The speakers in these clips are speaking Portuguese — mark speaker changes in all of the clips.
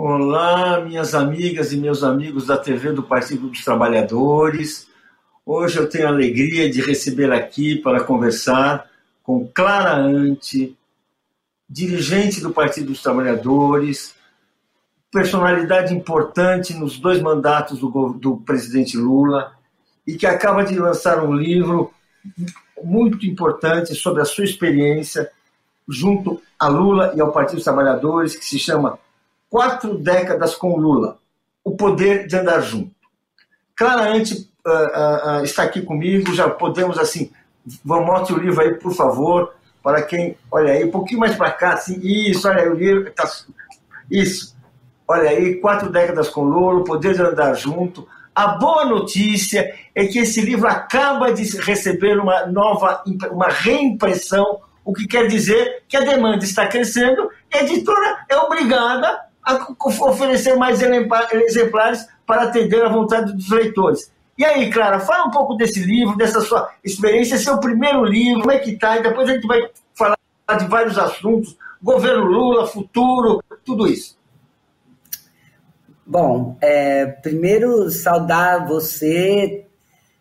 Speaker 1: Olá, minhas amigas e meus amigos da TV do Partido dos Trabalhadores. Hoje eu tenho a alegria de receber aqui para conversar com Clara Ante, dirigente do Partido dos Trabalhadores, personalidade importante nos dois mandatos do, do presidente Lula e que acaba de lançar um livro muito importante sobre a sua experiência junto a Lula e ao Partido dos Trabalhadores, que se chama quatro décadas com Lula, o poder de andar junto. Claramente uh, uh, está aqui comigo, já podemos assim, mostre o livro aí, por favor, para quem, olha aí, um pouquinho mais para cá, assim, isso, olha aí o livro, tá, isso, olha aí, quatro décadas com Lula, o poder de andar junto. A boa notícia é que esse livro acaba de receber uma nova, uma reimpressão, o que quer dizer que a demanda está crescendo, a editora é obrigada oferecer mais exemplares para atender à vontade dos leitores. E aí, Clara, fala um pouco desse livro, dessa sua experiência, seu primeiro livro, como é que está, e depois a gente vai falar de vários assuntos, governo Lula, futuro, tudo isso.
Speaker 2: Bom, é, primeiro saudar você,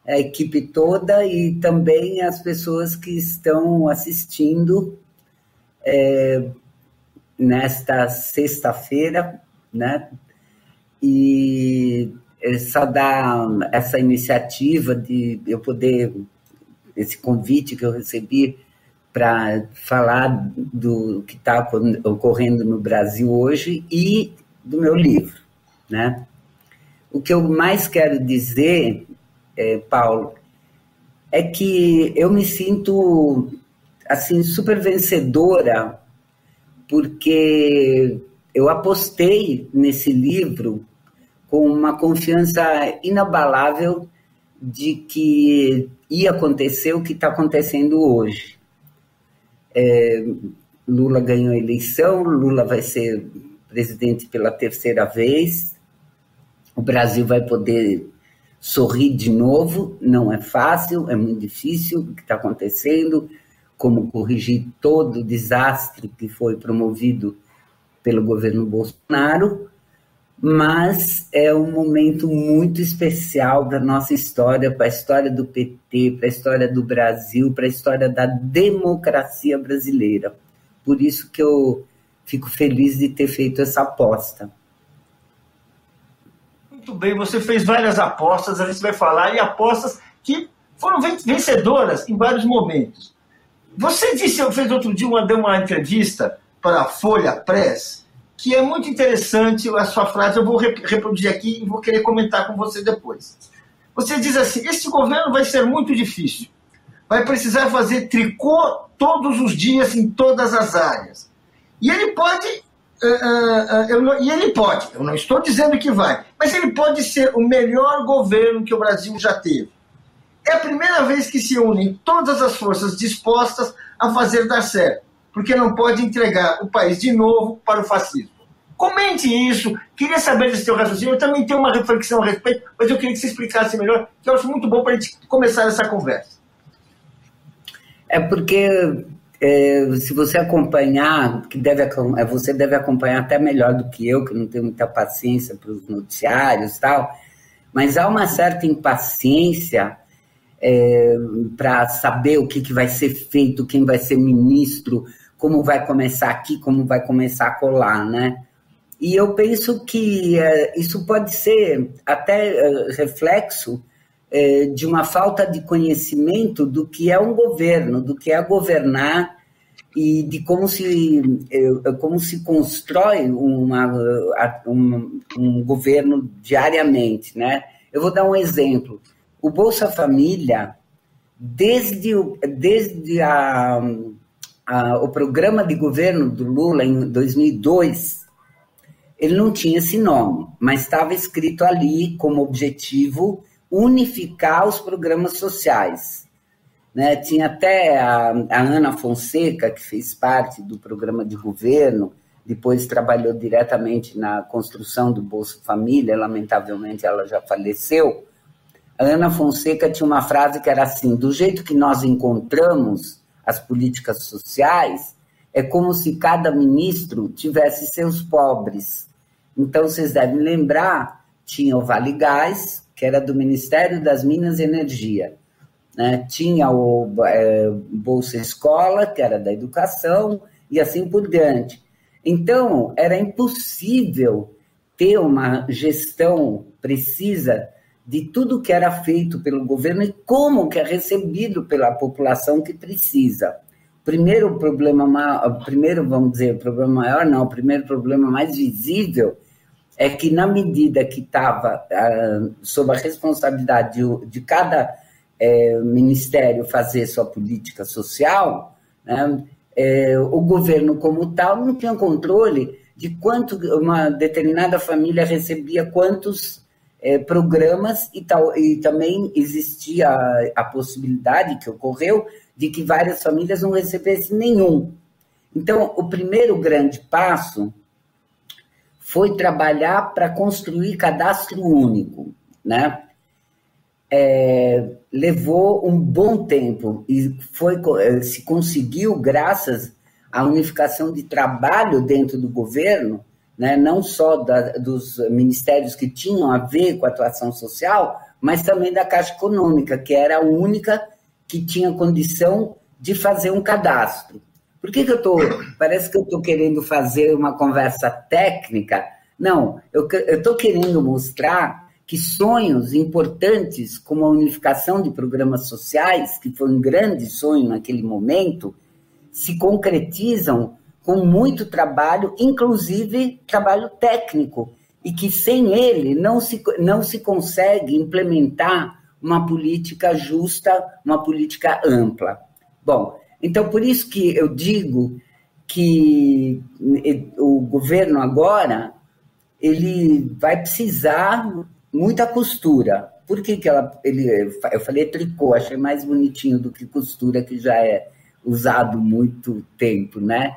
Speaker 2: a equipe toda e também as pessoas que estão assistindo. É, nesta sexta-feira, né? E saudar essa iniciativa de eu poder, esse convite que eu recebi para falar do que está ocorrendo no Brasil hoje e do meu livro, né? O que eu mais quero dizer, é, Paulo, é que eu me sinto assim super vencedora porque eu apostei nesse livro com uma confiança inabalável de que ia acontecer o que está acontecendo hoje. É, Lula ganhou a eleição, Lula vai ser presidente pela terceira vez, o Brasil vai poder sorrir de novo, não é fácil, é muito difícil o que está acontecendo, como corrigir todo o desastre que foi promovido pelo governo Bolsonaro, mas é um momento muito especial para a nossa história, para a história do PT, para a história do Brasil, para a história da democracia brasileira. Por isso que eu fico feliz de ter feito essa aposta.
Speaker 1: Muito bem, você fez várias apostas, a gente vai falar, e apostas que foram vencedoras em vários momentos. Você disse, eu fez outro dia, uma, deu uma entrevista para a Folha Press, que é muito interessante a sua frase, eu vou reproduzir aqui e vou querer comentar com você depois. Você diz assim: este governo vai ser muito difícil. Vai precisar fazer tricô todos os dias em todas as áreas. E ele pode. Uh, uh, uh, não, e ele pode, eu não estou dizendo que vai, mas ele pode ser o melhor governo que o Brasil já teve. É a primeira vez que se unem todas as forças dispostas a fazer dar certo, porque não pode entregar o país de novo para o fascismo. Comente isso, queria saber desse seu raciocínio. Eu também tenho uma reflexão a respeito, mas eu queria que você explicasse melhor, que eu acho muito bom para a gente começar essa conversa.
Speaker 2: É porque é, se você acompanhar, que deve, é, você deve acompanhar até melhor do que eu, que não tenho muita paciência para os noticiários e tal, mas há uma certa impaciência é, para saber o que, que vai ser feito, quem vai ser ministro, como vai começar aqui, como vai começar a colar, né? E eu penso que é, isso pode ser até é, reflexo é, de uma falta de conhecimento do que é um governo, do que é governar e de como se, é, como se constrói uma, um, um governo diariamente, né? Eu vou dar um exemplo. O Bolsa Família, desde, o, desde a, a, o programa de governo do Lula em 2002, ele não tinha esse nome, mas estava escrito ali como objetivo unificar os programas sociais. Né? Tinha até a, a Ana Fonseca, que fez parte do programa de governo, depois trabalhou diretamente na construção do Bolsa Família, lamentavelmente ela já faleceu, a Ana Fonseca tinha uma frase que era assim: do jeito que nós encontramos as políticas sociais, é como se cada ministro tivesse seus pobres. Então, vocês devem lembrar, tinha o Vale Gás, que era do Ministério das Minas e Energia. Né? Tinha o é, Bolsa Escola, que era da educação, e assim por diante. Então, era impossível ter uma gestão precisa de tudo que era feito pelo governo e como que é recebido pela população que precisa. Primeiro problema maior, primeiro vamos dizer, problema maior não, o primeiro problema mais visível é que na medida que estava ah, sob a responsabilidade de, de cada é, ministério fazer sua política social, né, é, o governo como tal não tinha controle de quanto uma determinada família recebia quantos é, programas e, tal, e também existia a, a possibilidade que ocorreu de que várias famílias não recebessem nenhum. Então, o primeiro grande passo foi trabalhar para construir cadastro único, né? É, levou um bom tempo e foi é, se conseguiu graças à unificação de trabalho dentro do governo, né, não só da, dos ministérios que tinham a ver com a atuação social, mas também da Caixa Econômica, que era a única que tinha condição de fazer um cadastro. Por que, que eu estou. Parece que eu estou querendo fazer uma conversa técnica. Não, eu estou querendo mostrar que sonhos importantes, como a unificação de programas sociais, que foi um grande sonho naquele momento, se concretizam com muito trabalho, inclusive trabalho técnico, e que sem ele não se, não se consegue implementar uma política justa, uma política ampla. Bom, então por isso que eu digo que o governo agora ele vai precisar muita costura. Por que, que ela, ele, eu falei tricô, achei mais bonitinho do que costura, que já é usado muito tempo, né?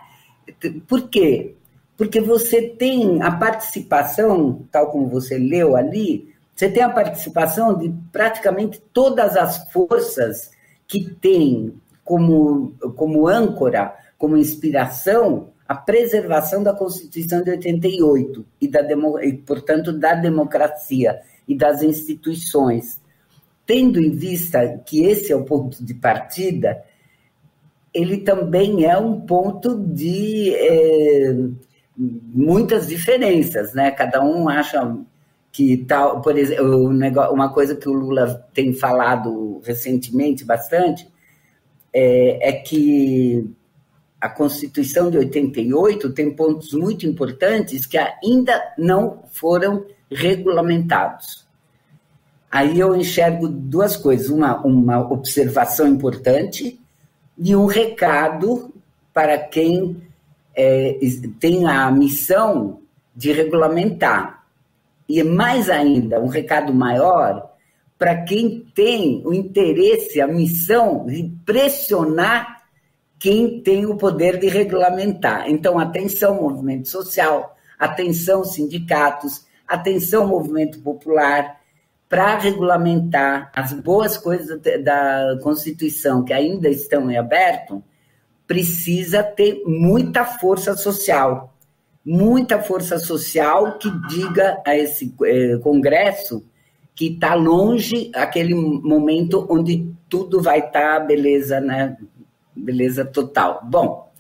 Speaker 2: Por quê? Porque você tem a participação, tal como você leu ali, você tem a participação de praticamente todas as forças que têm como, como âncora, como inspiração, a preservação da Constituição de 88 e, da, e, portanto, da democracia e das instituições. Tendo em vista que esse é o ponto de partida, ele também é um ponto de é, muitas diferenças, né? Cada um acha que tal, por exemplo, uma coisa que o Lula tem falado recentemente bastante é, é que a Constituição de 88 tem pontos muito importantes que ainda não foram regulamentados. Aí eu enxergo duas coisas: uma, uma observação importante e um recado para quem é, tem a missão de regulamentar e mais ainda, um recado maior para quem tem o interesse, a missão de pressionar quem tem o poder de regulamentar. Então, atenção, movimento social, atenção, sindicatos, atenção, movimento popular, para regulamentar as boas coisas da Constituição que ainda estão em aberto, precisa ter muita força social muita força social que diga a esse eh, Congresso que está longe aquele momento onde tudo vai estar tá beleza, né? Beleza total. Bom,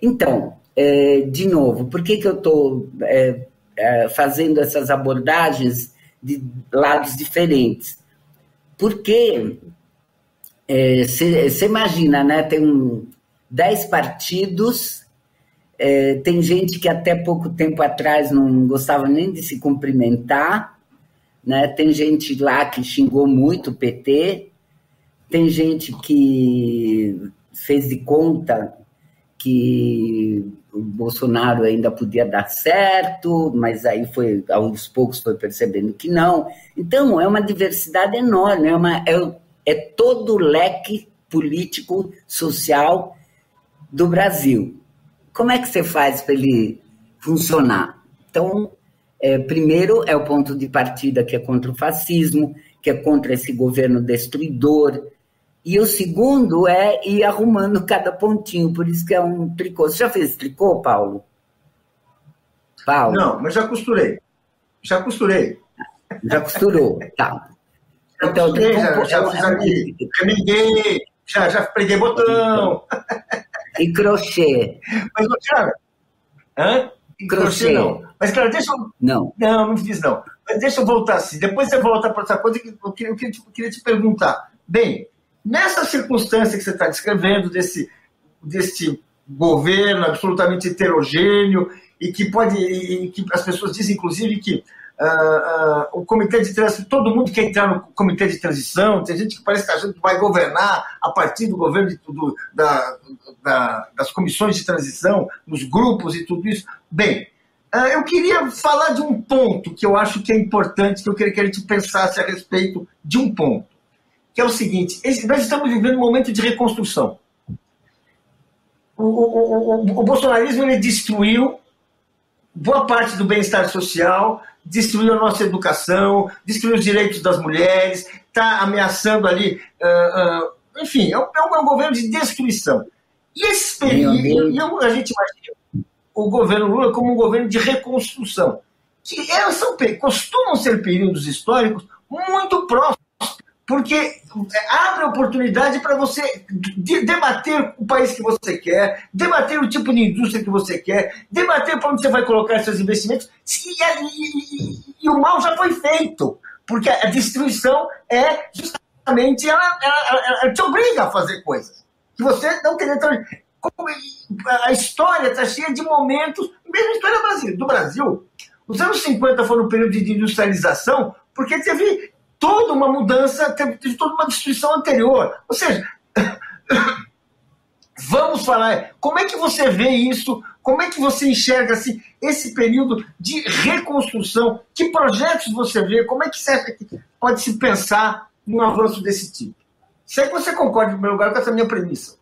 Speaker 2: então, é, de novo, por que, que eu estou é, é, fazendo essas abordagens de lados diferentes? Porque você imagina, né? Tem um, dez partidos é, tem gente que até pouco tempo atrás não gostava nem de se cumprimentar, né? Tem gente lá que xingou muito o PT, tem gente que fez de conta que o Bolsonaro ainda podia dar certo, mas aí foi aos poucos foi percebendo que não. Então é uma diversidade enorme, é, uma, é, é todo o leque político social do Brasil como é que você faz para ele funcionar? Então, é, primeiro é o ponto de partida que é contra o fascismo, que é contra esse governo destruidor. E o segundo é ir arrumando cada pontinho, por isso que é um tricô. Você já fez tricô, Paulo?
Speaker 1: Paulo. Não, mas já costurei. Já costurei.
Speaker 2: Já costurou, tá.
Speaker 1: Já então, costurei, já, já fiz ali, remendei, já, já preguei botão.
Speaker 2: E crochê.
Speaker 1: Mas, Tiago, hã? E crochê. crochê não. Mas, claro, deixa eu...
Speaker 2: Não.
Speaker 1: Não, não fiz não. Mas deixa eu voltar assim. Depois você volta para essa coisa que eu queria, eu queria te perguntar. Bem, nessa circunstância que você está descrevendo, desse, desse governo absolutamente heterogêneo, e que pode. E que as pessoas dizem, inclusive, que Uh, uh, o comitê de transição, todo mundo quer entrar no comitê de transição, tem gente que parece que a gente vai governar a partir do governo de, do, da, da, das comissões de transição, nos grupos e tudo isso. Bem, uh, eu queria falar de um ponto que eu acho que é importante, que eu queria que a gente pensasse a respeito de um ponto, que é o seguinte: nós estamos vivendo um momento de reconstrução. O, o, o, o bolsonarismo ele destruiu boa parte do bem-estar social, destruiu a nossa educação, destruiu os direitos das mulheres, está ameaçando ali. Uh, uh, enfim, é um, é um, governo de destruição. E esse período, e a gente imagina o governo Lula como um governo de reconstrução. Que elas são, costumam ser períodos históricos muito próximos porque é, abre oportunidade para você debater o país que você quer, debater o tipo de indústria que você quer, debater para onde você vai colocar seus investimentos. E, e, e, o mal já foi feito, porque a destruição é justamente ela, ela, ela te obriga a fazer coisas que você não queria. Então, a história está cheia de momentos, mesmo a história do Brasil. Os anos 50 foram um período de industrialização, porque teve toda uma mudança, teve toda uma destruição anterior. Ou seja, vamos falar, como é que você vê isso? Como é que você enxerga assim, esse período de reconstrução? Que projetos você vê? Como é que você pode se pensar num avanço desse tipo? Sei que você concorda, em primeiro lugar, com essa minha premissa.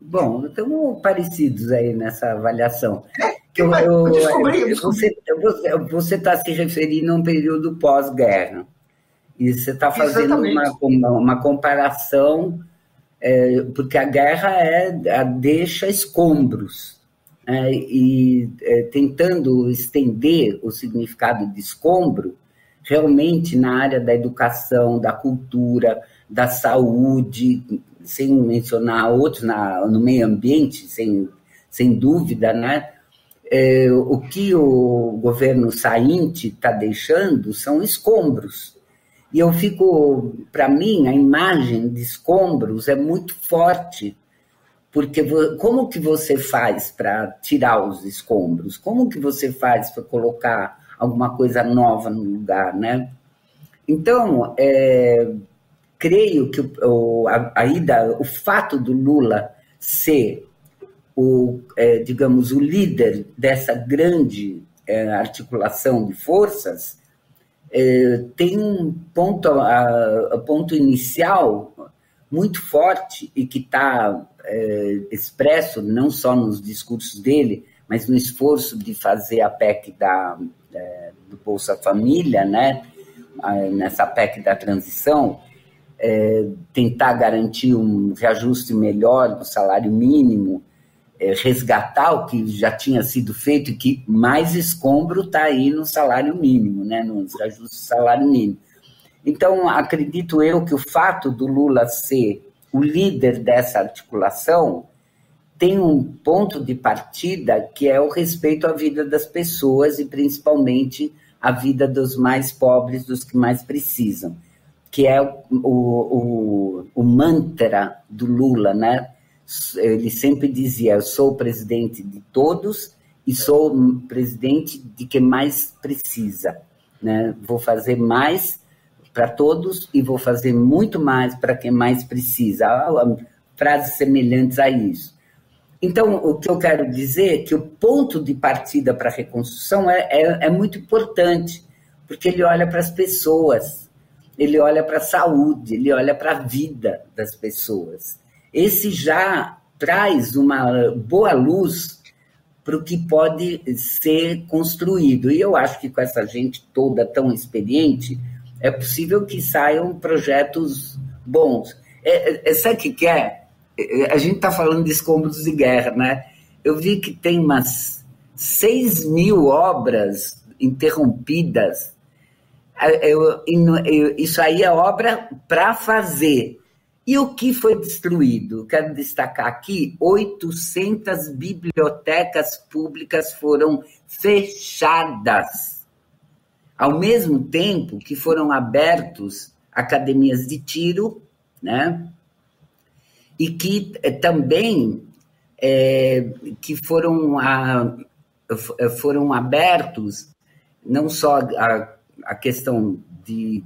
Speaker 2: Bom, estamos parecidos aí nessa avaliação.
Speaker 1: É, eu, eu, eu descobri.
Speaker 2: Você está se referindo a um período pós-guerra. E você está fazendo uma, uma, uma, comparação, é, porque a guerra é, a deixa escombros. É, e é, tentando estender o significado de escombro, realmente na área da educação, da cultura, da saúde, sem mencionar outros na, no meio ambiente, sem, sem dúvida, né? É, o que o governo sainte está deixando são escombros. E eu fico, para mim, a imagem de escombros é muito forte, porque como que você faz para tirar os escombros? Como que você faz para colocar alguma coisa nova no lugar, né? Então, é, creio que o, a, a ida, o fato do Lula ser o, é, digamos, o líder dessa grande é, articulação de forças, é, tem um ponto, a, a ponto inicial muito forte e que está é, expresso não só nos discursos dele, mas no esforço de fazer a PEC da, é, do Bolsa Família, né, nessa PEC da transição, é, tentar garantir um reajuste melhor do salário mínimo, resgatar o que já tinha sido feito e que mais escombro está aí no salário mínimo, né, no reajuste do salário mínimo. Então, acredito eu que o fato do Lula ser o líder dessa articulação tem um ponto de partida que é o respeito à vida das pessoas e principalmente a vida dos mais pobres, dos que mais precisam que é o, o, o mantra do Lula, né? Ele sempre dizia: sou presidente de todos e sou presidente de quem mais precisa. Né? Vou fazer mais para todos e vou fazer muito mais para quem mais precisa. Frases semelhantes a isso. Então, o que eu quero dizer é que o ponto de partida para a reconstrução é, é, é muito importante, porque ele olha para as pessoas ele olha para a saúde, ele olha para a vida das pessoas. Esse já traz uma boa luz para o que pode ser construído. E eu acho que com essa gente toda tão experiente, é possível que saiam projetos bons. É, é, sabe o que é? A gente está falando de escombros de guerra, né? Eu vi que tem umas 6 mil obras interrompidas. Eu, eu, isso aí é obra para fazer. E o que foi destruído? Quero destacar aqui: 800 bibliotecas públicas foram fechadas, ao mesmo tempo que foram abertos academias de tiro, né? E que eh, também é, que foram, a, foram abertos não só a, a questão de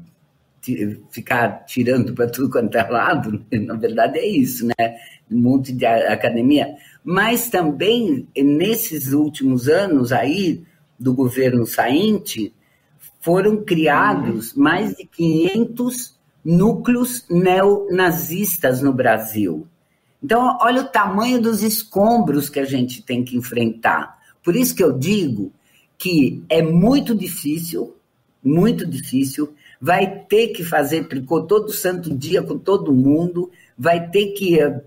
Speaker 2: ficar tirando para tudo quanto é lado, na verdade é isso, né? Um monte de academia, mas também nesses últimos anos aí do governo sainte foram criados uhum. mais de 500 núcleos neonazistas no Brasil. Então, olha o tamanho dos escombros que a gente tem que enfrentar. Por isso que eu digo que é muito difícil, muito difícil, vai ter que fazer tricô todo santo dia com todo mundo, vai ter que eh,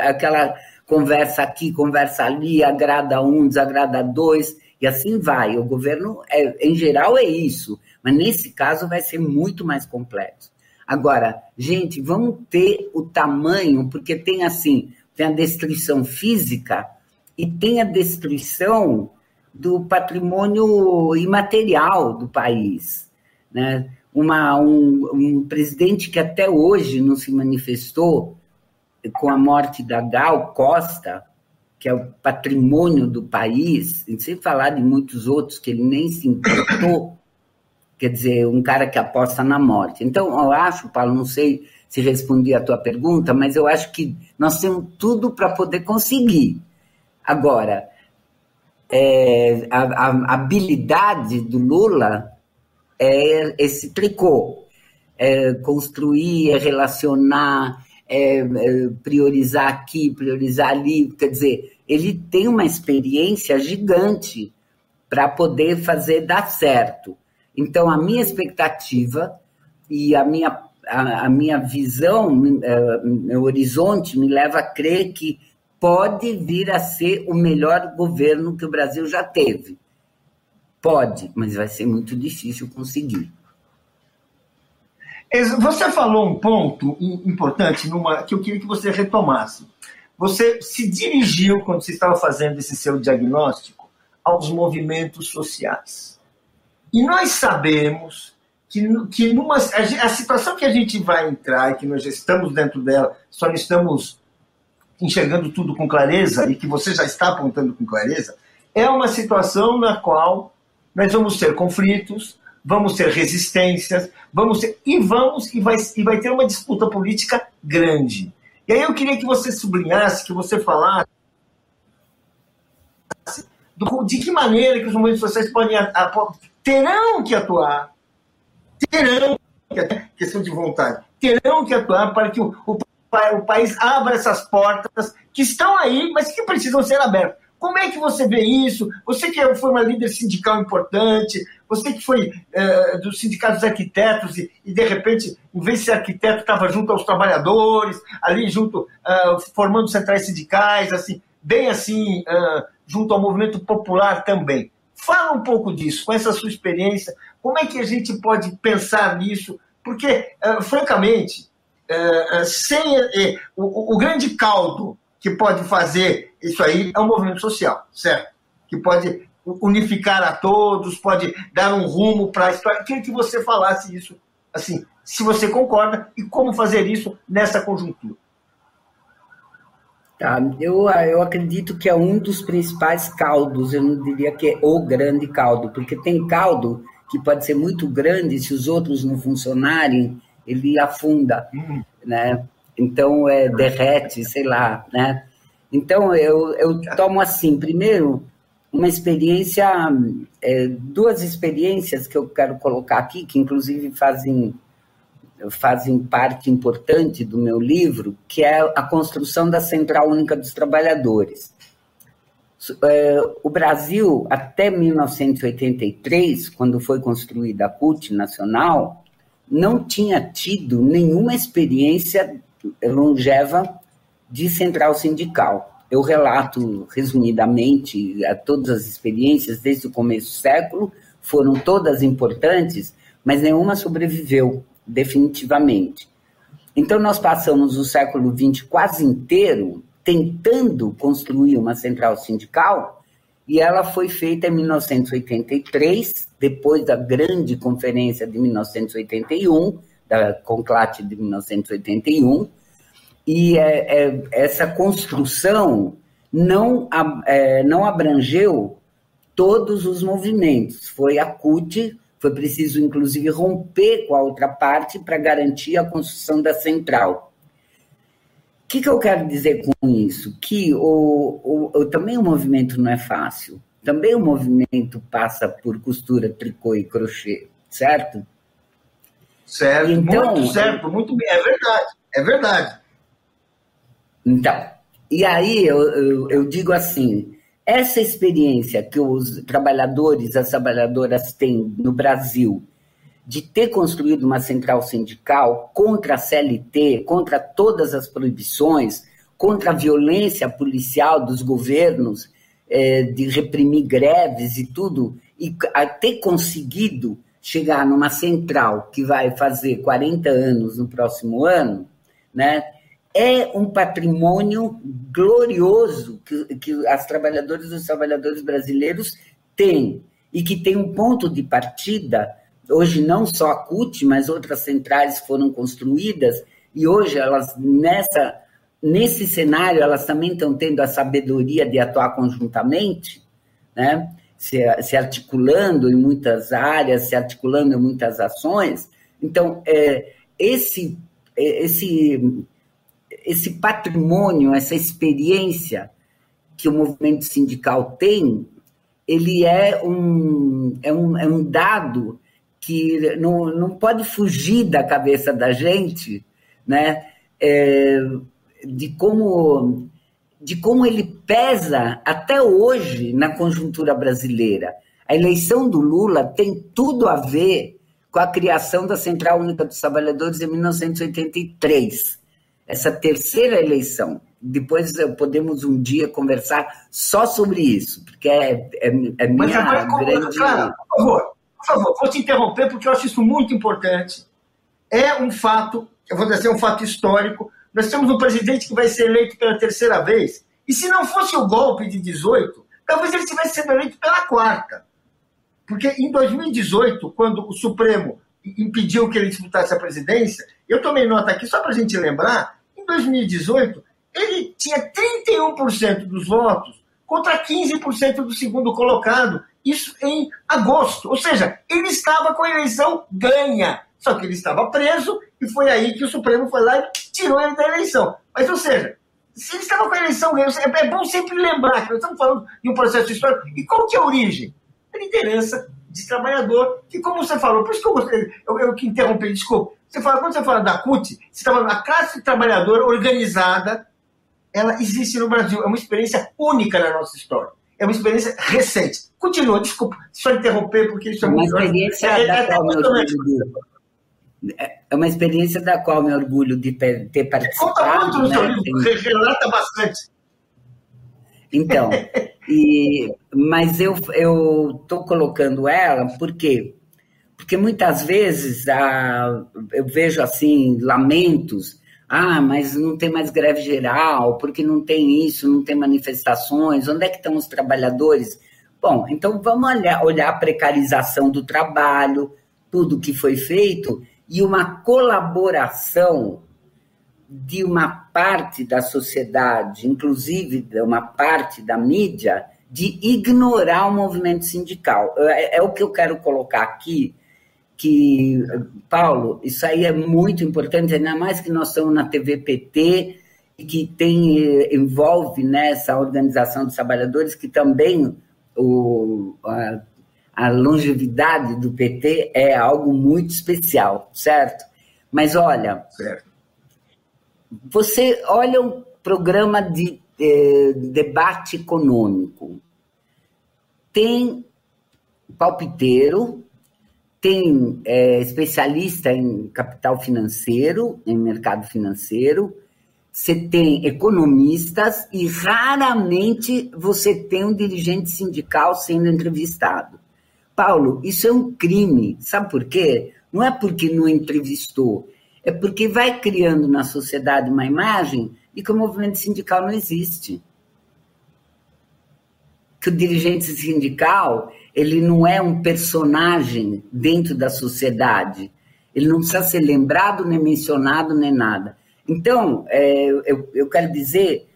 Speaker 2: aquela conversa aqui, conversa ali, agrada um, desagrada dois, e assim vai. O governo, é, em geral, é isso, mas nesse caso vai ser muito mais complexo. Agora, gente, vamos ter o tamanho, porque tem assim, tem a destruição física e tem a destruição do patrimônio imaterial do país, né? Uma, um, um presidente que até hoje não se manifestou com a morte da Gal Costa, que é o patrimônio do país, sem falar de muitos outros que ele nem se importou, quer dizer, um cara que aposta na morte. Então, eu acho, Paulo, não sei se respondi a tua pergunta, mas eu acho que nós temos tudo para poder conseguir. Agora, é, a, a habilidade do Lula é esse tricô. É construir, é relacionar, é, é priorizar aqui, priorizar ali. Quer dizer, ele tem uma experiência gigante para poder fazer dar certo. Então, a minha expectativa e a minha, a, a minha visão, é, meu horizonte me leva a crer que pode vir a ser o melhor governo que o Brasil já teve. Pode, mas vai ser muito difícil conseguir.
Speaker 1: Você falou um ponto importante numa, que eu queria que você retomasse. Você se dirigiu, quando você estava fazendo esse seu diagnóstico, aos movimentos sociais. E nós sabemos que, que numa, a, situação que a gente vai entrar e que nós já estamos dentro dela, só não estamos enxergando tudo com clareza e que você já está apontando com clareza, é uma situação na qual nós vamos ter conflitos, vamos ter resistências, vamos ter, e vamos e vai, e vai ter uma disputa política grande. E aí eu queria que você sublinhasse, que você falasse do, de que maneira que os movimentos sociais podem terão que atuar, terão que questão de vontade, terão que atuar para que o, o, o país abra essas portas que estão aí, mas que precisam ser abertas. Como é que você vê isso? Você que foi uma líder sindical importante, você que foi é, do Sindicato dos Arquitetos e, e, de repente, em vez de ser arquiteto, estava junto aos trabalhadores, ali junto, uh, formando centrais sindicais, assim, bem assim, uh, junto ao movimento popular também. Fala um pouco disso, com essa sua experiência, como é que a gente pode pensar nisso? Porque, uh, francamente, sem o, o grande caldo que pode fazer isso aí é um movimento social, certo? Que pode unificar a todos, pode dar um rumo para a história. Queria que você falasse isso, assim, se você concorda e como fazer isso nessa conjuntura.
Speaker 2: Tá, eu, eu acredito que é um dos principais caldos, eu não diria que é o grande caldo, porque tem caldo que pode ser muito grande, se os outros não funcionarem, ele afunda, uhum. né? Então, é, derrete, sei lá, né? Então, eu, eu tomo assim, primeiro, uma experiência, é, duas experiências que eu quero colocar aqui, que inclusive fazem, fazem parte importante do meu livro, que é a construção da Central Única dos Trabalhadores. É, o Brasil, até 1983, quando foi construída a CUT Nacional, não tinha tido nenhuma experiência longeva de central sindical. eu relato resumidamente a todas as experiências desde o começo do século, foram todas importantes, mas nenhuma sobreviveu definitivamente. Então, nós passamos o século XX quase inteiro tentando construir uma central sindical, e ela foi feita em 1983, depois da grande conferência de 1981, da Conclate de 1981, e é, é, essa construção não, é, não abrangeu todos os movimentos. Foi a CUT, foi preciso, inclusive, romper com a outra parte para garantir a construção da central. O que, que eu quero dizer com isso? Que o, o, também o movimento não é fácil. Também o movimento passa por costura, tricô e crochê, certo?
Speaker 1: Certo, então, muito certo, muito bem. É verdade, é verdade.
Speaker 2: Então, e aí eu, eu, eu digo assim, essa experiência que os trabalhadores, as trabalhadoras têm no Brasil de ter construído uma central sindical contra a CLT, contra todas as proibições, contra a violência policial dos governos, é, de reprimir greves e tudo, e ter conseguido chegar numa central que vai fazer 40 anos no próximo ano, né? é um patrimônio glorioso que, que as trabalhadoras e os trabalhadores brasileiros têm, e que tem um ponto de partida. Hoje, não só a CUT, mas outras centrais foram construídas, e hoje elas, nessa, nesse cenário, elas também estão tendo a sabedoria de atuar conjuntamente, né? Se, se articulando em muitas áreas, se articulando em muitas ações. Então, é, esse, esse esse patrimônio, essa experiência que o movimento sindical tem, ele é um, é um, é um dado que não, não pode fugir da cabeça da gente, né? É, de como de como ele pesa até hoje na conjuntura brasileira. A eleição do Lula tem tudo a ver com a criação da Central Única dos Trabalhadores em 1983 essa terceira eleição. Depois podemos um dia conversar só sobre isso, porque é, é, é minha Mas agora, grande...
Speaker 1: Clara, por favor, por favor, vou te interromper porque eu acho isso muito importante. É um fato, eu vou dizer, um fato histórico. Nós temos um presidente que vai ser eleito pela terceira vez, e se não fosse o golpe de 18, talvez ele tivesse sido eleito pela quarta. Porque em 2018, quando o Supremo impediu que ele disputasse a presidência, eu tomei nota aqui só para a gente lembrar 2018, ele tinha 31% dos votos contra 15% do segundo colocado. Isso em agosto. Ou seja, ele estava com a eleição ganha. Só que ele estava preso e foi aí que o Supremo foi lá e tirou ele da eleição. Mas, ou seja, se ele estava com a eleição ganha, é bom sempre lembrar que nós estamos falando de um processo histórico. E qual que é a origem? A liderança de trabalhador, que como você falou, por isso que eu gostei, eu, eu que interrompi, desculpa, você fala, quando você fala da CUT, você está falando a classe trabalhadora organizada, ela existe no Brasil. É uma experiência única na nossa história. É uma experiência recente. Continua, desculpa, só interromper, porque isso é
Speaker 2: uma muito... Experiência é, da é, qual me orgulho é uma experiência da qual me orgulho de ter participado.
Speaker 1: Conta muito né? seu livro, relata bastante.
Speaker 2: Então, e, mas eu estou colocando ela porque porque muitas vezes ah, eu vejo assim lamentos, ah, mas não tem mais greve geral, porque não tem isso, não tem manifestações, onde é que estão os trabalhadores? Bom, então vamos olhar, olhar a precarização do trabalho, tudo que foi feito e uma colaboração de uma parte da sociedade, inclusive de uma parte da mídia, de ignorar o movimento sindical. É, é o que eu quero colocar aqui, que, Paulo, isso aí é muito importante, ainda mais que nós estamos na TVPT, que tem, eh, envolve nessa né, organização dos trabalhadores, que também o, a longevidade do PT é algo muito especial, certo? Mas olha, certo. você olha o programa de eh, debate econômico, tem palpiteiro, tem é, especialista em capital financeiro, em mercado financeiro, você tem economistas e raramente você tem um dirigente sindical sendo entrevistado. Paulo, isso é um crime. Sabe por quê? Não é porque não entrevistou, é porque vai criando na sociedade uma imagem de que o movimento sindical não existe. Que o dirigente sindical ele não é um personagem dentro da sociedade. Ele não precisa ser lembrado, nem mencionado, nem nada. Então, é, eu, eu quero dizer,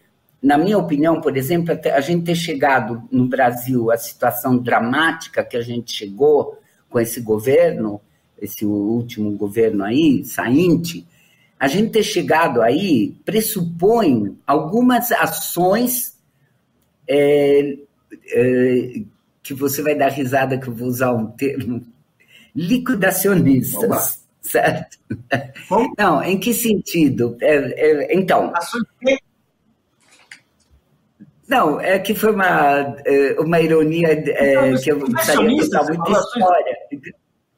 Speaker 2: na minha opinião, por exemplo, a gente ter chegado no Brasil à situação dramática que a gente chegou com esse governo, esse último governo aí, sainte, a gente ter chegado aí pressupõe algumas ações é, é, que você vai dar risada que eu vou usar um termo, liquidacionistas. Oba certo? Como? Não, em que sentido? É, é, então. Não, é que foi uma, é, uma ironia é, então, que eu precisaria contar muita história.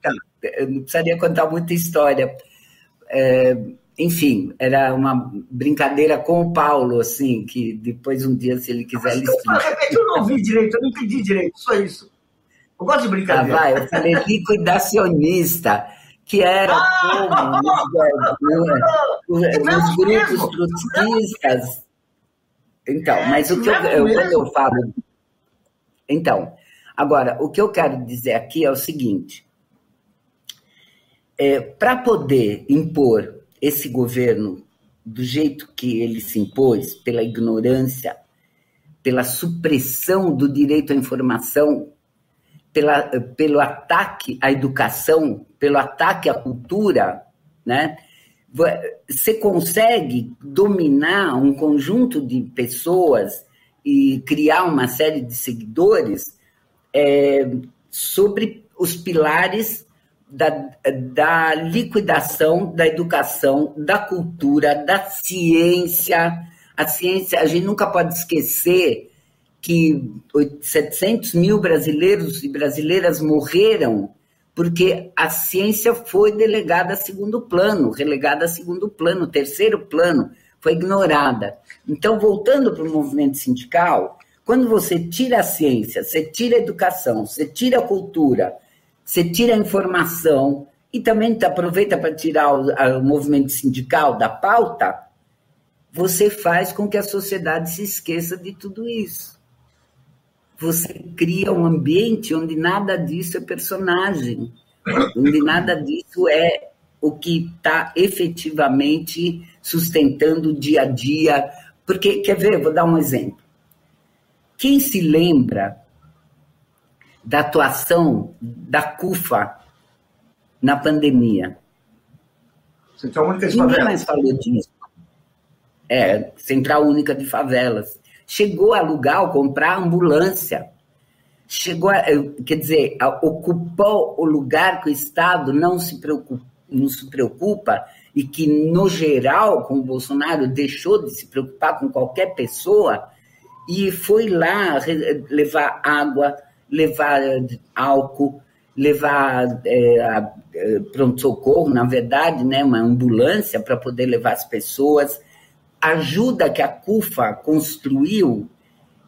Speaker 2: Tá, eu não precisaria contar muita história. É, enfim, era uma brincadeira com o Paulo, assim, que depois um dia, se ele quiser, ele
Speaker 1: explica. Eu não ouvi direito, eu não entendi direito, só isso. Eu gosto de brincadeira.
Speaker 2: Ah, vai, eu falei liquidacionista que era ah! como nos, nos grupos trotskistas. Então, mas o que eu, eu, quando eu falo. Então, agora, o que eu quero dizer aqui é o seguinte: é, para poder impor esse governo do jeito que ele se impôs, pela ignorância, pela supressão do direito à informação, pela, pelo ataque à educação, pelo ataque à cultura, né? Você consegue dominar um conjunto de pessoas e criar uma série de seguidores é, sobre os pilares da, da liquidação da educação, da cultura, da ciência. A ciência, a gente nunca pode esquecer que 700 mil brasileiros e brasileiras morreram porque a ciência foi delegada a segundo plano, relegada a segundo plano, terceiro plano, foi ignorada. Então, voltando para o movimento sindical, quando você tira a ciência, você tira a educação, você tira a cultura, você tira a informação e também aproveita para tirar o, o movimento sindical da pauta, você faz com que a sociedade se esqueça de tudo isso você cria um ambiente onde nada disso é personagem, onde nada disso é o que está efetivamente sustentando o dia a dia. Porque, quer ver, vou dar um exemplo. Quem se lembra da atuação da CUFA na pandemia?
Speaker 1: Central Única de
Speaker 2: Ninguém Favelas. mais falou disso. É, Central Única de Favelas chegou a alugar ou comprar ambulância. Chegou a, quer dizer, ocupou o lugar que o Estado não se preocupa, não se preocupa e que, no geral, com o Bolsonaro, deixou de se preocupar com qualquer pessoa e foi lá levar água, levar álcool, levar é pronto-socorro, na verdade, né, uma ambulância para poder levar as pessoas ajuda que a CUFA construiu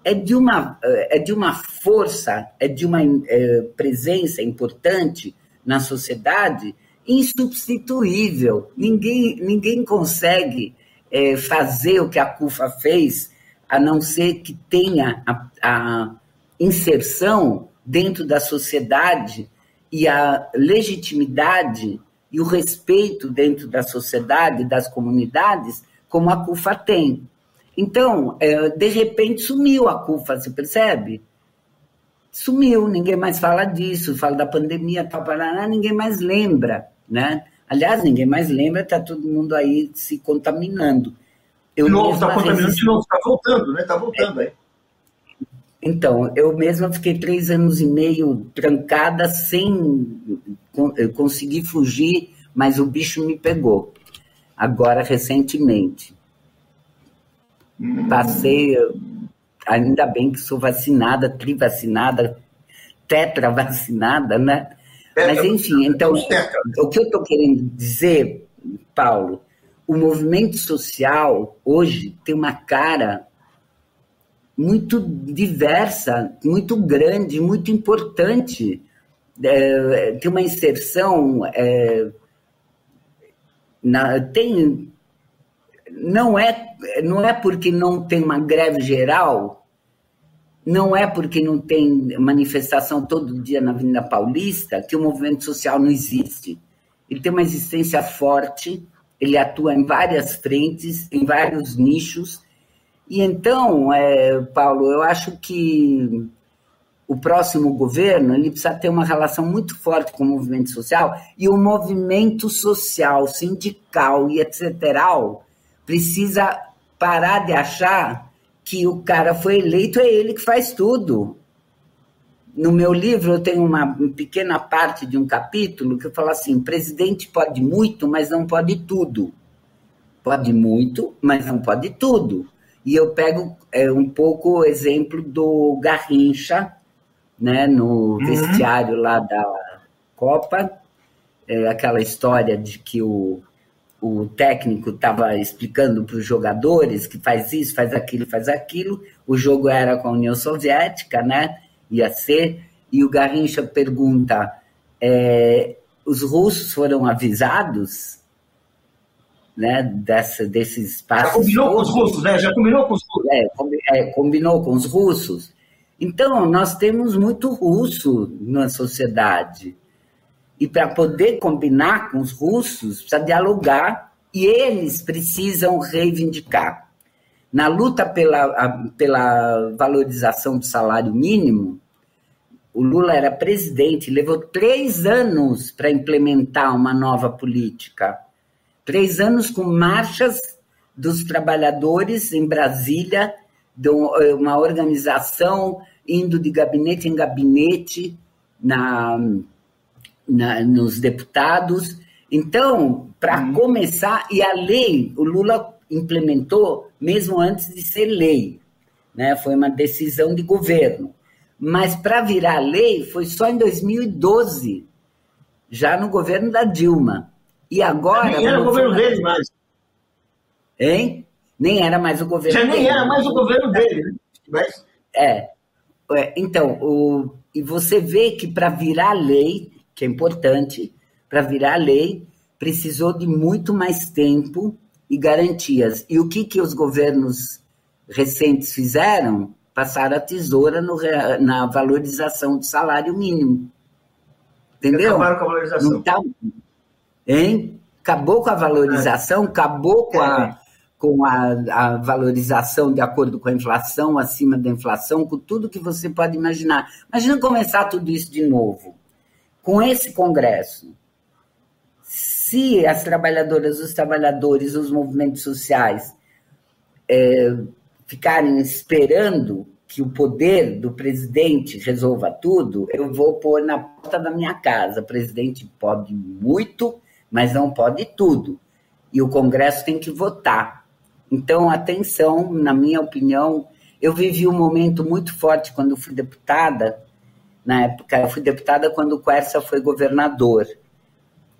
Speaker 2: é de uma, é de uma força, é de uma é, presença importante na sociedade insubstituível. Ninguém, ninguém consegue é, fazer o que a CUFA fez, a não ser que tenha a, a inserção dentro da sociedade e a legitimidade e o respeito dentro da sociedade, das comunidades, como a CUFA tem. Então, é, de repente sumiu a CUFA, você percebe? Sumiu, ninguém mais fala disso, fala da pandemia, tal, paraná, ninguém mais lembra, né? Aliás, ninguém mais lembra, está todo mundo aí se contaminando.
Speaker 1: Eu de novo, está contaminando de novo, está voltando, né? Está voltando aí.
Speaker 2: Então, eu mesma fiquei três anos e meio trancada sem conseguir fugir, mas o bicho me pegou agora recentemente. Passei, ainda bem que sou vacinada, trivacinada, tetravacinada, né? Mas enfim, então, o que eu estou querendo dizer, Paulo, o movimento social hoje tem uma cara muito diversa, muito grande, muito importante. É, tem uma inserção, é, na, tem, não é, não é porque não tem uma greve geral, não é porque não tem manifestação todo dia na Avenida Paulista que o movimento social não existe. Ele tem uma existência forte, ele atua em várias frentes, em vários nichos, e então, é, Paulo, eu acho que o próximo governo ele precisa ter uma relação muito forte com o movimento social e o movimento social, sindical e etc. precisa parar de achar que o cara foi eleito, é ele que faz tudo. No meu livro, eu tenho uma pequena parte de um capítulo que fala assim: presidente pode muito, mas não pode tudo. Pode muito, mas não pode tudo. E eu pego é, um pouco o exemplo do Garrincha, né, no uhum. vestiário lá da Copa, é, aquela história de que o, o técnico estava explicando para os jogadores que faz isso, faz aquilo, faz aquilo. O jogo era com a União Soviética, né? Ia ser. E o Garrincha pergunta: é, os russos foram avisados? né, dessa, desses espaços.
Speaker 1: Já combinou com os russos, né? Já combinou com os russos.
Speaker 2: É, é, combinou com os russos. Então, nós temos muito russo na sociedade. E para poder combinar com os russos, precisa dialogar e eles precisam reivindicar. Na luta pela, pela valorização do salário mínimo, o Lula era presidente, levou três anos para implementar uma nova política Três anos com marchas dos trabalhadores em Brasília, de uma organização indo de gabinete em gabinete na, na nos deputados. Então, para uhum. começar, e a lei, o Lula implementou mesmo antes de ser lei, né? foi uma decisão de governo. Mas para virar lei foi só em 2012, já no governo da Dilma. E agora.
Speaker 1: Nem era o governo dele mais.
Speaker 2: Hein? Nem era mais o governo
Speaker 1: Já dele. Já nem era mais o governo dele. Né? Mas...
Speaker 2: É. é. Então, o, e você vê que para virar lei, que é importante, para virar lei, precisou de muito mais tempo e garantias. E o que, que os governos recentes fizeram? Passaram a tesoura no, na valorização do salário mínimo. Entendeu?
Speaker 1: Acabaram com a valorização. Não tá,
Speaker 2: Hein? Acabou com a valorização, acabou com a, com a, a, valorização de acordo com a inflação, acima da inflação, com tudo que você pode imaginar. Imagina começar tudo isso de novo. Com esse Congresso, se as trabalhadoras, os trabalhadores, os movimentos sociais é, ficarem esperando que o poder do presidente resolva tudo, eu vou pôr na porta da minha casa. O presidente pode muito, mas não pode tudo. E o Congresso tem que votar. Então, atenção, na minha opinião, eu vivi um momento muito forte quando fui deputada. Na época, eu fui deputada quando o Quercia foi governador.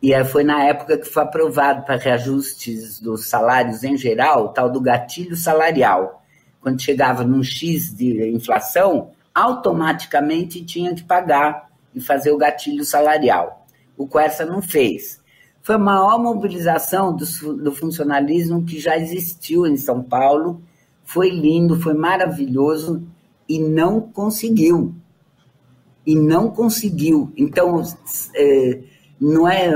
Speaker 2: E foi na época que foi aprovado para reajustes dos salários em geral, tal do gatilho salarial. Quando chegava num X de inflação, automaticamente tinha que pagar e fazer o gatilho salarial. O Quercia não fez. Foi a maior mobilização do, do funcionalismo que já existiu em São Paulo. Foi lindo, foi maravilhoso e não conseguiu. E não conseguiu. Então, é, não é.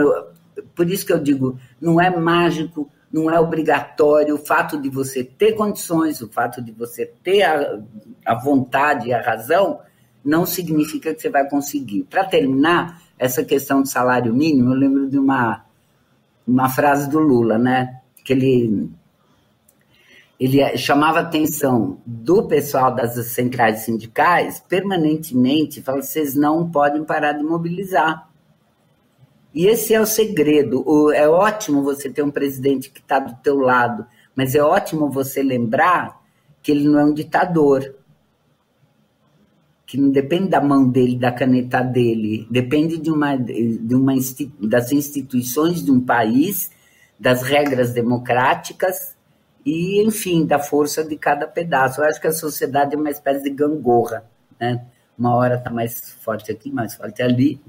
Speaker 2: Por isso que eu digo, não é mágico, não é obrigatório. O fato de você ter condições, o fato de você ter a, a vontade e a razão, não significa que você vai conseguir. Para terminar, essa questão do salário mínimo, eu lembro de uma uma frase do Lula, né? Que ele ele chamava a atenção do pessoal das centrais sindicais permanentemente, falava: vocês não podem parar de mobilizar. E esse é o segredo. É ótimo você ter um presidente que está do teu lado, mas é ótimo você lembrar que ele não é um ditador, que não depende da mão dele, da caneta dele, depende de uma, de uma das instituições de um país, das regras democráticas e, enfim, da força de cada pedaço. Eu acho que a sociedade é uma espécie de gangorra, né? Uma hora está mais forte aqui, mais forte ali,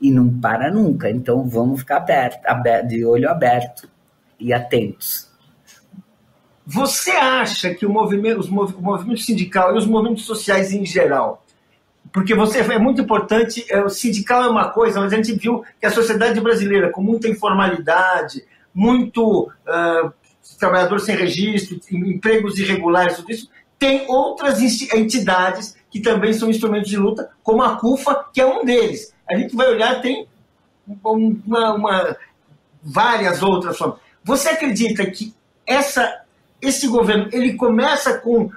Speaker 2: e não para nunca. Então vamos ficar aberto, aberto, de olho aberto e atentos.
Speaker 1: Você acha que o movimento, os mov, o movimento sindical e os movimentos sociais em geral, porque você é muito importante, é, o sindical é uma coisa, mas a gente viu que a sociedade brasileira, com muita informalidade, muito uh, trabalhador sem registro, empregos irregulares, tudo isso, tem outras entidades que também são instrumentos de luta, como a CUFA, que é um deles. A gente vai olhar, tem uma, uma várias outras formas. Você acredita que essa, esse governo ele começa com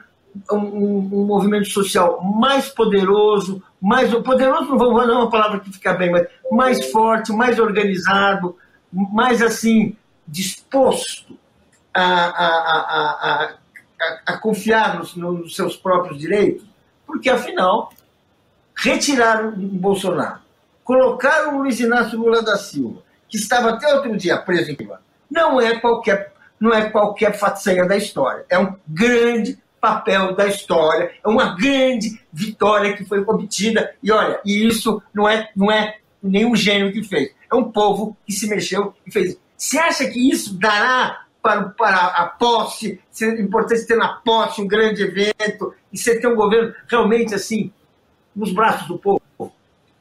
Speaker 1: um, um, movimento social mais poderoso, mais poderoso não vou não é uma palavra que fica bem, mas mais forte, mais organizado, mais assim disposto a, a, a, a, a confiar nos, nos seus próprios direitos, porque afinal retiraram o Bolsonaro, colocaram o Luiz Inácio Lula da Silva, que estava até outro dia preso em Cuba, não é qualquer não é qualquer façanha da história, é um grande papel da história, é uma grande vitória que foi obtida e olha, e isso não é não é nenhum gênio que fez, é um povo que se mexeu e fez. Você acha que isso dará para, para a posse, é importante ter na posse um grande evento e você ter um governo realmente assim, nos braços do povo,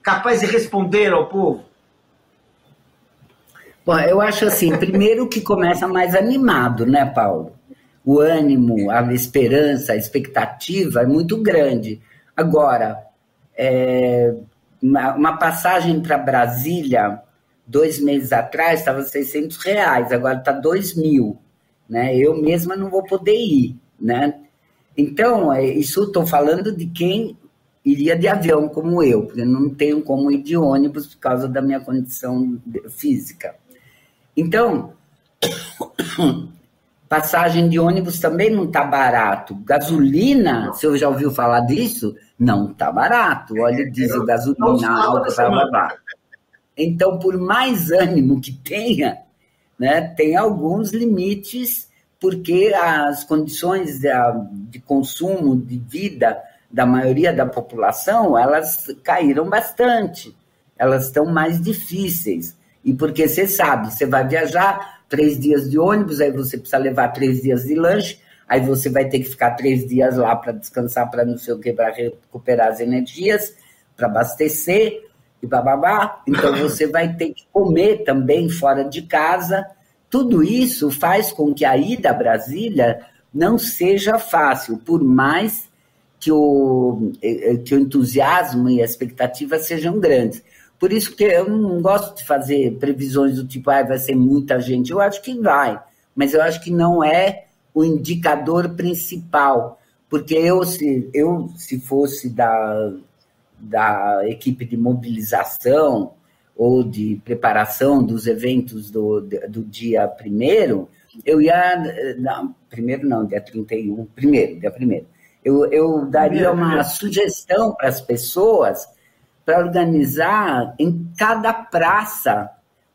Speaker 1: capaz de responder ao povo?
Speaker 2: Bom, eu acho assim, primeiro que começa mais animado, né, Paulo? O ânimo, a esperança, a expectativa é muito grande. Agora, é, uma, uma passagem para Brasília dois meses atrás estava 600 reais, agora está 2 mil. Né? Eu mesma não vou poder ir. Né? Então, é, isso estou falando de quem iria de avião como eu, porque não tenho como ir de ônibus por causa da minha condição física. Então, passagem de ônibus também não está barato. Gasolina, você já ouviu falar disso? Não está barato. Olha o diesel, gasolina alta, blá, blá, blá. Então, por mais ânimo que tenha, né, tem alguns limites, porque as condições de, de consumo, de vida da maioria da população, elas caíram bastante. Elas estão mais difíceis. E porque você sabe, você vai viajar três dias de ônibus, aí você precisa levar três dias de lanche, aí você vai ter que ficar três dias lá para descansar, para não sei o que, para recuperar as energias, para abastecer e bababá. Então você vai ter que comer também fora de casa. Tudo isso faz com que a ida a Brasília não seja fácil, por mais que o, eh, eh, que o entusiasmo e a expectativa sejam grandes. Por isso que eu não gosto de fazer previsões do tipo, ah, vai ser muita gente. Eu acho que vai, mas eu acho que não é o indicador principal. Porque eu, se, eu, se fosse da, da equipe de mobilização ou de preparação dos eventos do, do dia primeiro, eu ia. Não, primeiro não, dia 31, primeiro, dia primeiro. Eu, eu daria uma sugestão para as pessoas para organizar em cada praça,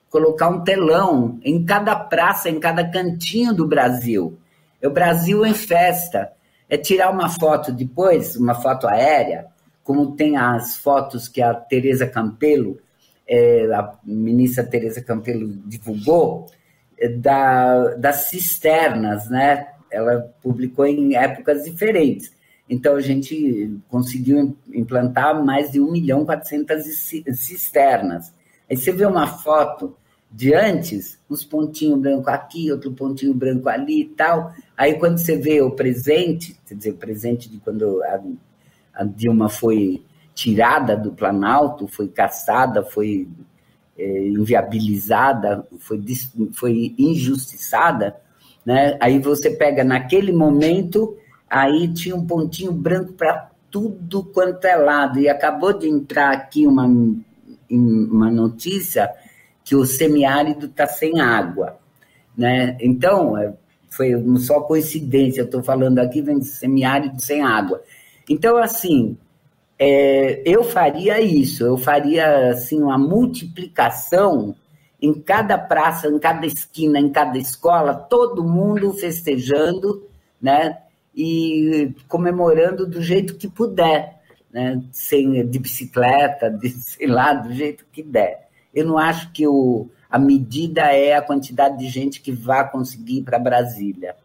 Speaker 2: colocar um telão em cada praça, em cada cantinho do Brasil. O Brasil em festa. É tirar uma foto depois, uma foto aérea, como tem as fotos que a Tereza Campelo, é, a ministra Tereza Campelo divulgou, é, da, das cisternas, né? Ela publicou em épocas diferentes. Então, a gente conseguiu implantar mais de 1 milhão e 400 cisternas. Aí você vê uma foto de antes, uns pontinhos branco aqui, outro pontinho branco ali e tal. Aí, quando você vê o presente, quer dizer, o presente de quando a a Dilma foi tirada do Planalto, foi caçada, foi é, inviabilizada, foi, foi injustiçada, né? Aí você pega naquele momento, aí tinha um pontinho branco para tudo quanto é lado. E acabou de entrar aqui uma, uma notícia que o semiárido está sem água. Né? Então, é, foi só coincidência, eu estou falando aqui, vem de semiárido sem água. Então, assim, é, eu faria isso, eu faria assim uma multiplicação em cada praça, em cada esquina, em cada escola, todo mundo festejando, né? E comemorando do jeito que puder, né? Sem, de bicicleta, de, sei lá, do jeito que der. Eu não acho que o, a medida é a quantidade de gente que vai conseguir ir para Brasília.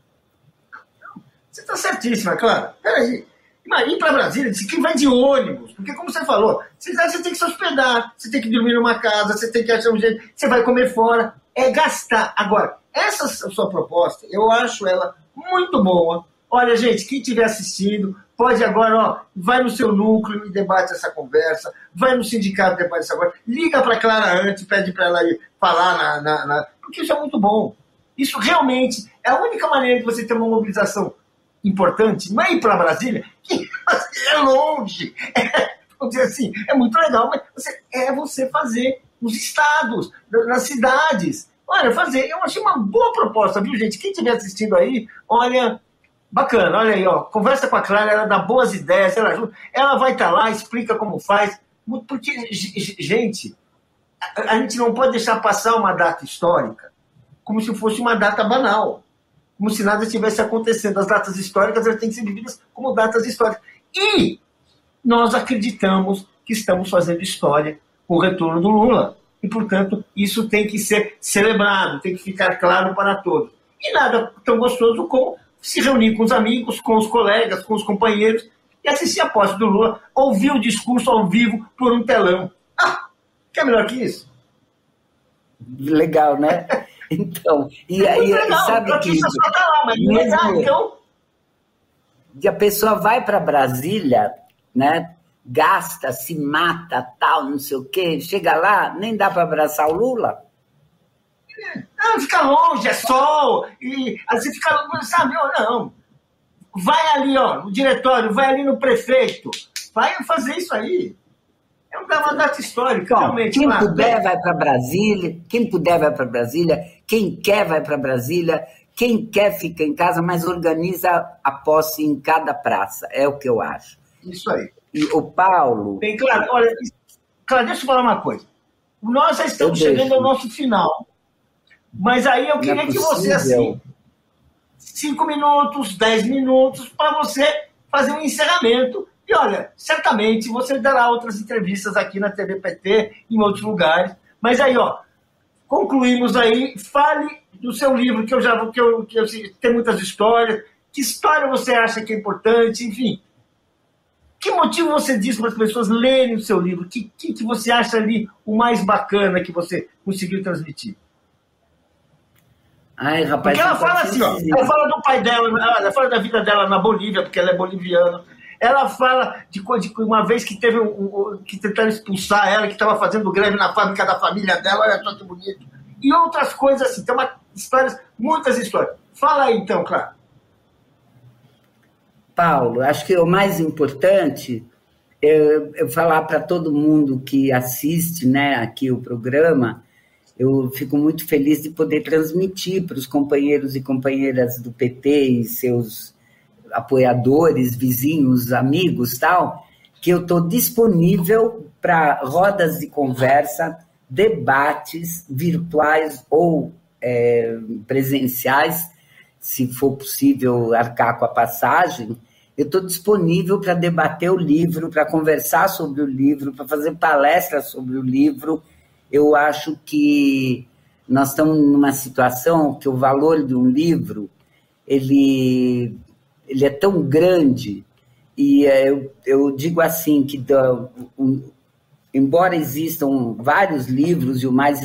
Speaker 1: Você está certíssima, claro. Peraí. Ir para Brasília, quem vai de ônibus, porque como você falou, você, você tem que se hospedar, você tem que dormir numa casa, você tem que achar um jeito, você vai comer fora, é gastar. Agora, essa sua proposta, eu acho ela muito boa. Olha, gente, quem estiver assistindo, pode agora, ó, vai no seu núcleo e debate essa conversa, vai no sindicato e debate essa conversa, liga para Clara antes, pede para ela ir falar na, na, na, Porque isso é muito bom. Isso realmente é a única maneira de você ter uma mobilização importante, não é ir para Brasília, que é longe. É, vamos dizer assim, é muito legal, mas você, é você fazer nos estados, nas cidades. Olha, fazer, eu achei uma boa proposta, viu, gente? Quem estiver assistindo aí, olha, bacana, olha aí, ó, conversa com a Clara, ela dá boas ideias, ela ajuda, ela vai estar tá lá, explica como faz, porque, gente, a, gente não pode deixar passar uma data histórica como se fosse uma data banal como se nada estivesse acontecendo. As datas históricas elas têm que ser vividas como datas históricas. E nós acreditamos que estamos fazendo história com o retorno do Lula. E, portanto, isso tem que ser celebrado, tem que ficar claro para todos. E nada tão gostoso como se reunir com os amigos, com os colegas, com os companheiros e assistir a posse do Lula, ouvir o discurso ao vivo por um telão. Ah, que é melhor que isso?
Speaker 2: Legal, né? Então, e aí,
Speaker 1: não,
Speaker 2: sabe que.
Speaker 1: Só tá lá, mas mesmo, ah, então...
Speaker 2: E a pessoa vai para Brasília, né? Gasta, se mata, tal, não sei o quê. Chega lá, nem dá para abraçar o Lula.
Speaker 1: Não, fica longe, é sol. E você fica, sabe, não. Vai ali, ó, no diretório, vai ali no prefeito. Vai fazer isso aí. É uma data histórica, Bom, realmente.
Speaker 2: Quem puder vai para Brasília, quem puder vai para Brasília, quem quer vai para Brasília, quem quer fica em casa, mas organiza a posse em cada praça. É o que eu acho.
Speaker 1: Isso aí.
Speaker 2: E o Paulo.
Speaker 1: Bem claro, olha, claro, deixa eu falar uma coisa. Nós já estamos chegando ao nosso final. Mas aí eu é queria é que você, assim, cinco minutos, dez minutos, para você fazer um encerramento e olha, certamente você dará outras entrevistas aqui na TV PT, em outros lugares. Mas aí, ó, concluímos aí. Fale do seu livro, que eu já que eu, que eu tem muitas histórias. Que história você acha que é importante? Enfim, que motivo você diz para as pessoas lerem o seu livro? Que, que, que você acha ali o mais bacana que você conseguiu transmitir?
Speaker 2: Ai, rapaz.
Speaker 1: Porque ela fala assim, ó, ela fala do pai dela, ela fala da vida dela na Bolívia, porque ela é boliviana. Ela fala de, de uma vez que teve um, um, que tentaram expulsar ela, que estava fazendo greve na fábrica da família dela, olha só que bonito. E outras coisas assim, tem uma, histórias, muitas histórias. Fala aí então, claro.
Speaker 2: Paulo, acho que o mais importante é eu falar para todo mundo que assiste né, aqui o programa, eu fico muito feliz de poder transmitir para os companheiros e companheiras do PT e seus apoiadores, vizinhos, amigos, tal, que eu estou disponível para rodas de conversa, debates virtuais ou é, presenciais, se for possível arcar com a passagem. Eu estou disponível para debater o livro, para conversar sobre o livro, para fazer palestras sobre o livro. Eu acho que nós estamos numa situação que o valor de um livro ele ele é tão grande e é, eu, eu digo assim que um, embora existam vários livros e o mais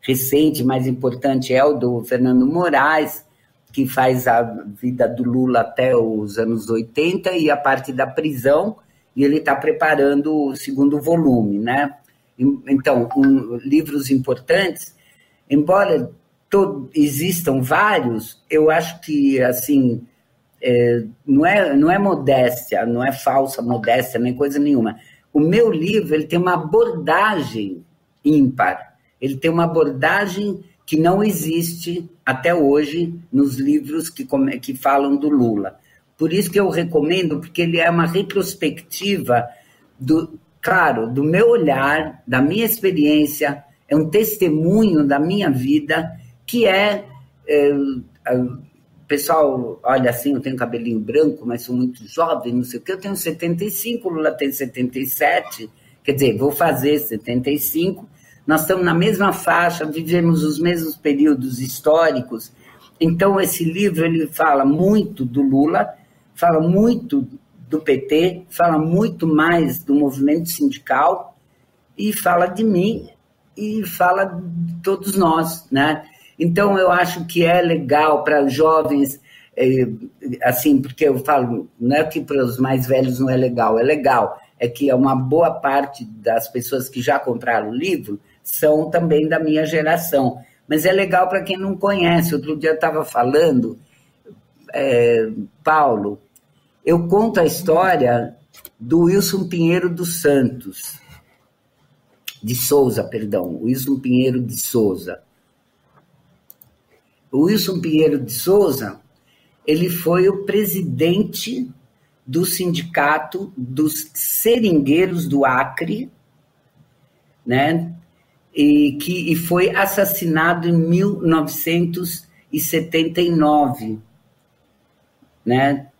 Speaker 2: recente, mais importante é o do Fernando Moraes, que faz a vida do Lula até os anos 80 e a parte da prisão, e ele está preparando o segundo volume, né? Então, um, livros importantes, embora todo, existam vários, eu acho que, assim, é, não, é, não é modéstia, não é falsa modéstia, nem coisa nenhuma. O meu livro ele tem uma abordagem ímpar, ele tem uma abordagem que não existe até hoje nos livros que, que falam do Lula. Por isso que eu recomendo, porque ele é uma retrospectiva do, claro, do meu olhar, da minha experiência, é um testemunho da minha vida, que é, é pessoal olha assim, eu tenho cabelinho branco, mas sou muito jovem, não sei o que, eu tenho 75, o Lula tem 77, quer dizer, vou fazer 75, nós estamos na mesma faixa, vivemos os mesmos períodos históricos, então esse livro ele fala muito do Lula, fala muito do PT, fala muito mais do movimento sindical e fala de mim e fala de todos nós, né? Então, eu acho que é legal para jovens, é, assim, porque eu falo, não é que para os mais velhos não é legal, é legal, é que é uma boa parte das pessoas que já compraram o livro são também da minha geração. Mas é legal para quem não conhece. Outro dia eu estava falando, é, Paulo, eu conto a história do Wilson Pinheiro dos Santos, de Souza, perdão, Wilson Pinheiro de Souza. O Wilson Pinheiro de Souza, ele foi o presidente do sindicato dos seringueiros do Acre, né? E que e foi assassinado em 1979, né?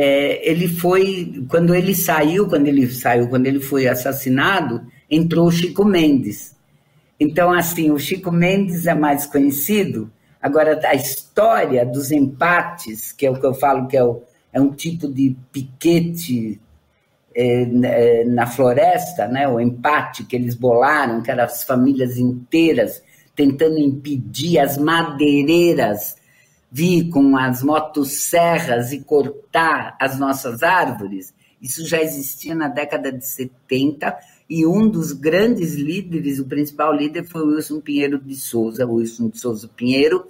Speaker 2: É, ele foi quando ele saiu, quando ele saiu, quando ele foi assassinado, entrou o Chico Mendes. Então, assim, o Chico Mendes é mais conhecido. Agora, a história dos empates, que é o que eu falo que é, o, é um tipo de piquete é, é, na floresta, né? o empate que eles bolaram, que eram as famílias inteiras tentando impedir as madeireiras vir com as motosserras e cortar as nossas árvores. Isso já existia na década de 70 e um dos grandes líderes, o principal líder, foi o Wilson Pinheiro de Souza, Wilson de Souza Pinheiro,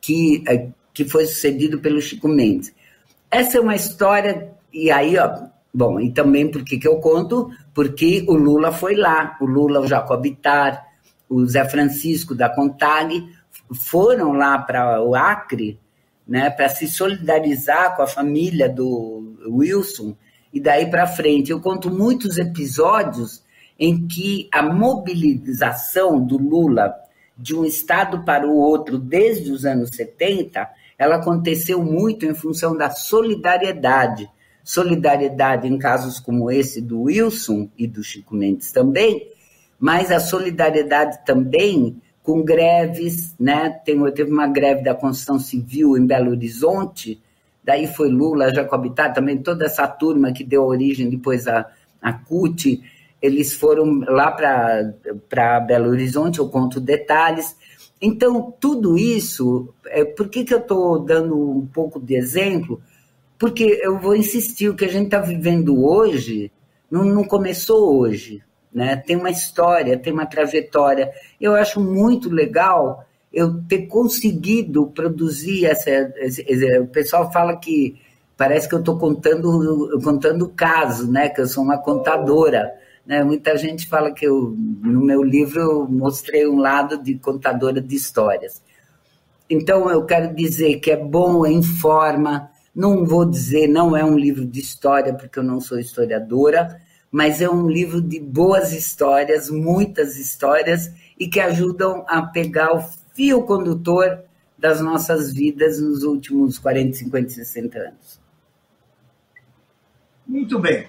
Speaker 2: que, eh, que foi sucedido pelo Chico Mendes. Essa é uma história, e aí, ó, bom, e também por que eu conto? Porque o Lula foi lá, o Lula, o Jacob Ittar, o Zé Francisco da Contag foram lá para o Acre, né, para se solidarizar com a família do Wilson, e daí para frente. Eu conto muitos episódios em que a mobilização do Lula de um estado para o outro desde os anos 70, ela aconteceu muito em função da solidariedade. Solidariedade em casos como esse do Wilson e do Chico Mendes também, mas a solidariedade também com greves, né? Tem, teve uma greve da construção civil em Belo Horizonte, daí foi Lula, Jacobitá, também toda essa turma que deu origem depois à, à CUT, eles foram lá para Belo Horizonte, eu conto detalhes. Então, tudo isso, é, por que, que eu estou dando um pouco de exemplo? Porque eu vou insistir, o que a gente está vivendo hoje não, não começou hoje, né? tem uma história, tem uma trajetória. Eu acho muito legal eu ter conseguido produzir essa. Esse, o pessoal fala que parece que eu estou contando contando caso, né? Que eu sou uma contadora. Né? Muita gente fala que eu, no meu livro eu mostrei um lado de contadora de histórias. Então eu quero dizer que é bom, informa. Não vou dizer, não é um livro de história, porque eu não sou historiadora, mas é um livro de boas histórias, muitas histórias, e que ajudam a pegar o fio condutor das nossas vidas nos últimos 40, 50, 60 anos.
Speaker 1: Muito bem.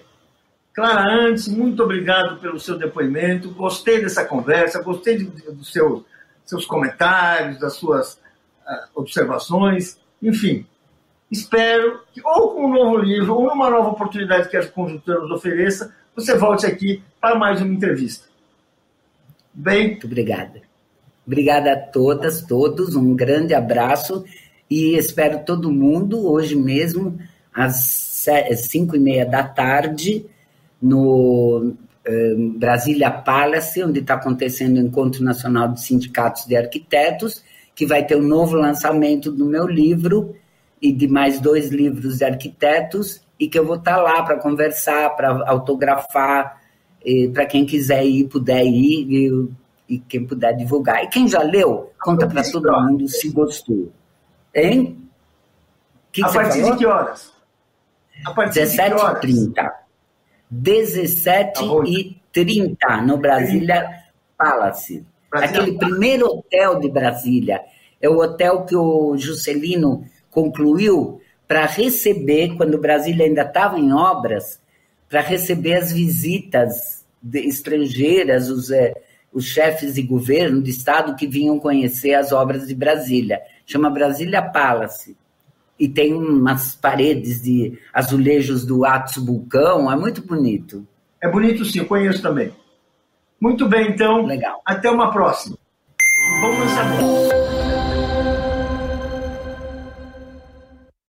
Speaker 1: Clara Antes, muito obrigado pelo seu depoimento. Gostei dessa conversa, gostei dos seu, seus comentários, das suas uh, observações. Enfim, espero que, ou com um novo livro, ou numa nova oportunidade que a conjuntura nos ofereça, você volte aqui para mais uma entrevista.
Speaker 2: Bem? Muito obrigada. Obrigada a todas, todos. Um grande abraço e espero todo mundo hoje mesmo às cinco e meia da tarde no eh, Brasília Palace, onde está acontecendo o Encontro Nacional de Sindicatos de Arquitetos, que vai ter um novo lançamento do meu livro e de mais dois livros de arquitetos, e que eu vou estar tá lá para conversar, para autografar, para quem quiser ir, puder ir, e, e, quem puder divulgar. E quem já leu, conta para todo mundo se gostou. Hein?
Speaker 1: Que a partir falou? de que horas?
Speaker 2: A partir 17 de que horas? 17 tá e 30 no Brasília Palace. Brasília Aquele primeiro hotel de Brasília. É o hotel que o Juscelino concluiu para receber, quando Brasília ainda estava em obras, para receber as visitas estrangeiras, os, é, os chefes de governo de Estado que vinham conhecer as obras de Brasília. Chama Brasília Palace. E tem umas paredes de azulejos do Atos Vulcão, é muito bonito.
Speaker 1: É bonito sim, conheço também. Muito bem, então.
Speaker 2: Legal.
Speaker 1: Até uma próxima. Vamos lançar.